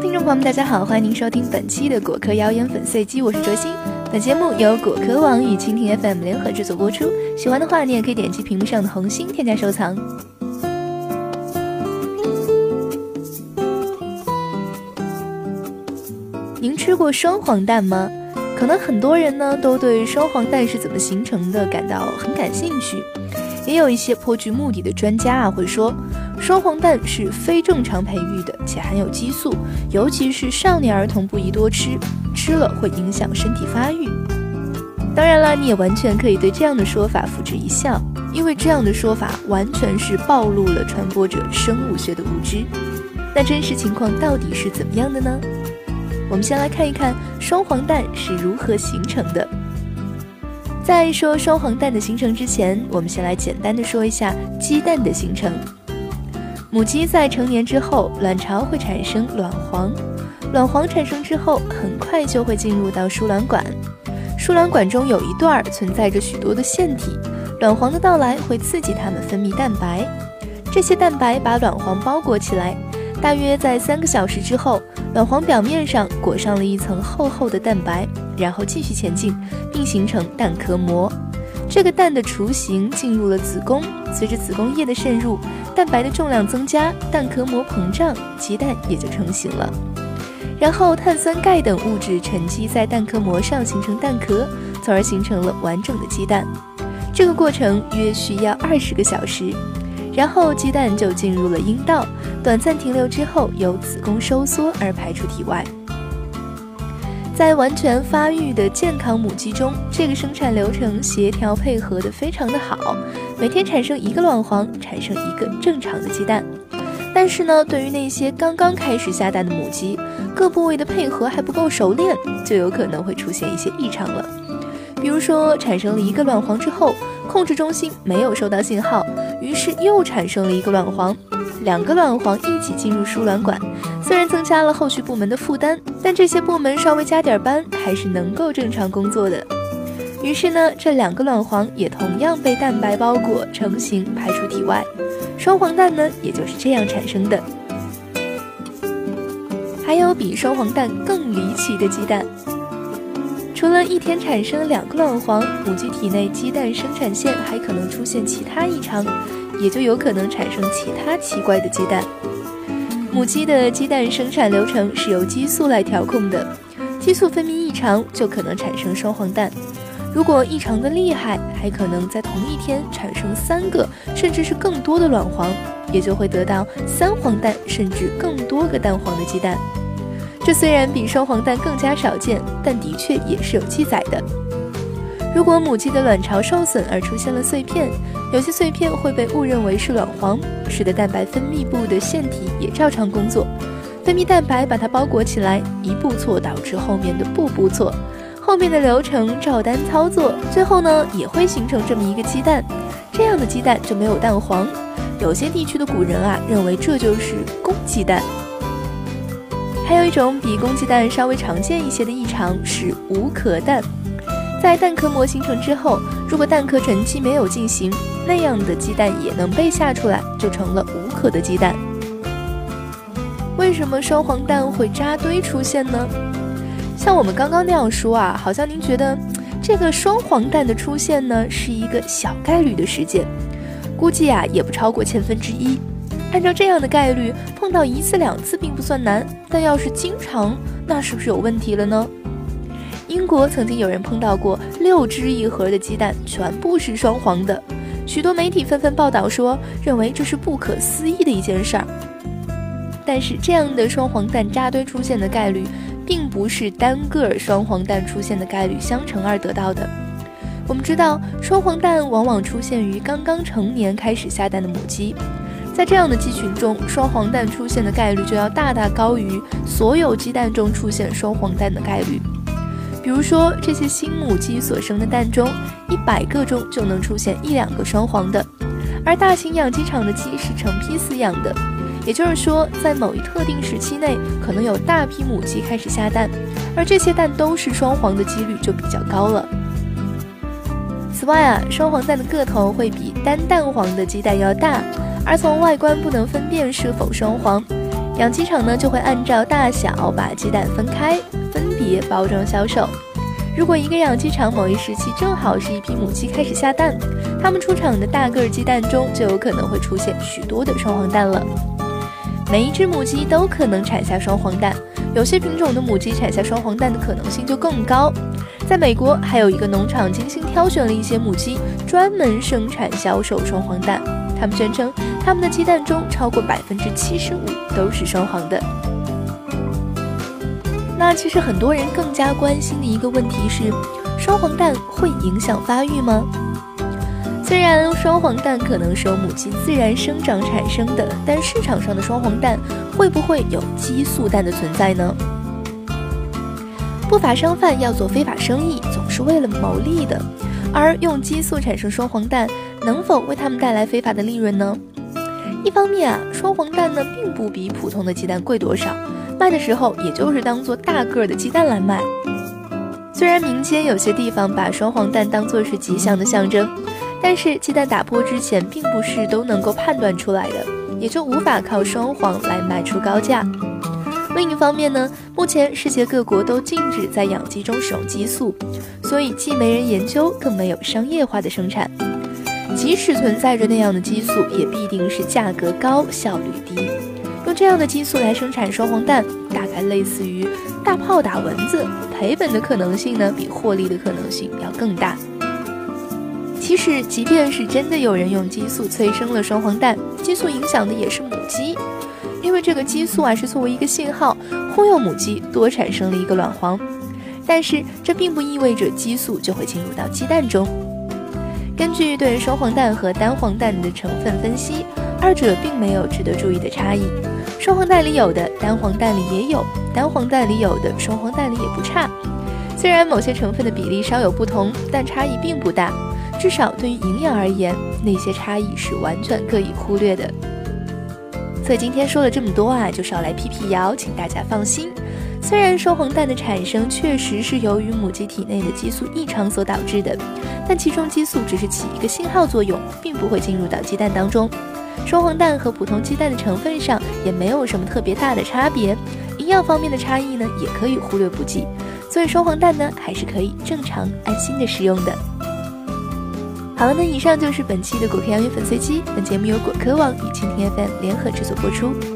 听众朋友们，大家好，欢迎您收听本期的果壳谣言粉碎机，我是卓心。本节目由果壳网与蜻蜓 FM 联合制作播出。喜欢的话，你也可以点击屏幕上的红心添加收藏。您吃过双黄蛋吗？可能很多人呢都对双黄蛋是怎么形成的感到很感兴趣。也有一些颇具目的的专家啊，会说双黄蛋是非正常培育的，且含有激素，尤其是少年儿童不宜多吃，吃了会影响身体发育。当然了，你也完全可以对这样的说法付之一笑，因为这样的说法完全是暴露了传播者生物学的无知。那真实情况到底是怎么样的呢？我们先来看一看双黄蛋是如何形成的。在说双黄蛋的形成之前，我们先来简单的说一下鸡蛋的形成。母鸡在成年之后，卵巢会产生卵黄，卵黄产生之后，很快就会进入到输卵管。输卵管中有一段存在着许多的腺体，卵黄的到来会刺激它们分泌蛋白，这些蛋白把卵黄包裹起来。大约在三个小时之后，卵黄表面上裹上了一层厚厚的蛋白。然后继续前进，并形成蛋壳膜。这个蛋的雏形进入了子宫，随着子宫液的渗入，蛋白的重量增加，蛋壳膜膨胀，鸡蛋也就成型了。然后碳酸钙等物质沉积在蛋壳膜上，形成蛋壳，从而形成了完整的鸡蛋。这个过程约需要二十个小时。然后鸡蛋就进入了阴道，短暂停留之后，由子宫收缩而排出体外。在完全发育的健康母鸡中，这个生产流程协调配合的非常的好，每天产生一个卵黄，产生一个正常的鸡蛋。但是呢，对于那些刚刚开始下蛋的母鸡，各部位的配合还不够熟练，就有可能会出现一些异常了。比如说，产生了一个卵黄之后，控制中心没有收到信号，于是又产生了一个卵黄。两个卵黄一起进入输卵管，虽然增加了后续部门的负担，但这些部门稍微加点班还是能够正常工作的。于是呢，这两个卵黄也同样被蛋白包裹成型，排出体外。双黄蛋呢，也就是这样产生的。还有比双黄蛋更离奇的鸡蛋，除了一天产生两个卵黄，母鸡体内鸡蛋生产线还可能出现其他异常。也就有可能产生其他奇怪的鸡蛋。母鸡的鸡蛋生产流程是由激素来调控的，激素分泌异常就可能产生双黄蛋。如果异常的厉害，还可能在同一天产生三个甚至是更多的卵黄，也就会得到三黄蛋甚至更多个蛋黄的鸡蛋。这虽然比双黄蛋更加少见，但的确也是有记载的。如果母鸡的卵巢受损而出现了碎片，有些碎片会被误认为是卵黄，使得蛋白分泌部的腺体也照常工作，分泌蛋白把它包裹起来。一步错导致后面的步步错，后面的流程照单操作，最后呢也会形成这么一个鸡蛋。这样的鸡蛋就没有蛋黄。有些地区的古人啊认为这就是公鸡蛋。还有一种比公鸡蛋稍微常见一些的异常是无壳蛋。在蛋壳膜形成之后，如果蛋壳沉积没有进行，那样的鸡蛋也能被下出来，就成了无壳的鸡蛋。为什么双黄蛋会扎堆出现呢？像我们刚刚那样说啊，好像您觉得这个双黄蛋的出现呢是一个小概率的事件，估计啊也不超过千分之一。按照这样的概率，碰到一次两次并不算难，但要是经常，那是不是有问题了呢？英国曾经有人碰到过六只一盒的鸡蛋全部是双黄的，许多媒体纷纷报道说，认为这是不可思议的一件事儿。但是这样的双黄蛋扎堆出现的概率，并不是单个双黄蛋出现的概率相乘而得到的。我们知道，双黄蛋往往出现于刚刚成年开始下蛋的母鸡，在这样的鸡群中，双黄蛋出现的概率就要大大高于所有鸡蛋中出现双黄蛋的概率。比如说，这些新母鸡所生的蛋中，一百个中就能出现一两个双黄的，而大型养鸡场的鸡是成批饲养的，也就是说，在某一特定时期内，可能有大批母鸡开始下蛋，而这些蛋都是双黄的几率就比较高了。此外啊，双黄蛋的个头会比单蛋黄的鸡蛋要大，而从外观不能分辨是否双黄。养鸡场呢就会按照大小把鸡蛋分开，包装销售。如果一个养鸡场某一时期正好是一批母鸡开始下蛋，它们出厂的大个鸡蛋中就有可能会出现许多的双黄蛋了。每一只母鸡都可能产下双黄蛋，有些品种的母鸡产下双黄蛋的可能性就更高。在美国，还有一个农场精心挑选了一些母鸡，专门生产销售双黄蛋。他们宣称，他们的鸡蛋中超过百分之七十五都是双黄的。那其实很多人更加关心的一个问题是，双黄蛋会影响发育吗？虽然双黄蛋可能是由母鸡自然生长产生的，但市场上的双黄蛋会不会有激素蛋的存在呢？不法商贩要做非法生意，总是为了牟利的，而用激素产生双黄蛋，能否为他们带来非法的利润呢？一方面啊，双黄蛋呢并不比普通的鸡蛋贵多少。卖的时候，也就是当做大个儿的鸡蛋来卖。虽然民间有些地方把双黄蛋当作是吉祥的象征，但是鸡蛋打破之前，并不是都能够判断出来的，也就无法靠双黄来卖出高价。另一方面呢，目前世界各国都禁止在养鸡中使用激素，所以既没人研究，更没有商业化的生产。即使存在着那样的激素，也必定是价格高、效率低。这样的激素来生产双黄蛋，大概类似于大炮打蚊子，赔本的可能性呢，比获利的可能性要更大。其实，即便是真的有人用激素催生了双黄蛋，激素影响的也是母鸡，因为这个激素啊是作为一个信号，忽悠母鸡多产生了一个卵黄。但是，这并不意味着激素就会进入到鸡蛋中。根据对双黄蛋和单黄蛋的成分分析，二者并没有值得注意的差异。双黄蛋里有的，单黄蛋里也有；单黄蛋里有的，双黄蛋里也不差。虽然某些成分的比例稍有不同，但差异并不大。至少对于营养而言，那些差异是完全可以忽略的。所以今天说了这么多啊，就是来辟辟谣，请大家放心。虽然双黄蛋的产生确实是由于母鸡体内的激素异常所导致的，但其中激素只是起一个信号作用，并不会进入到鸡蛋当中。双黄蛋和普通鸡蛋的成分上也没有什么特别大的差别，营养方面的差异呢也可以忽略不计，所以双黄蛋呢还是可以正常安心的食用的。好了，那以上就是本期的果壳养鱼粉碎机，本节目由果壳网与蜻蜓 FM 联合制作播出。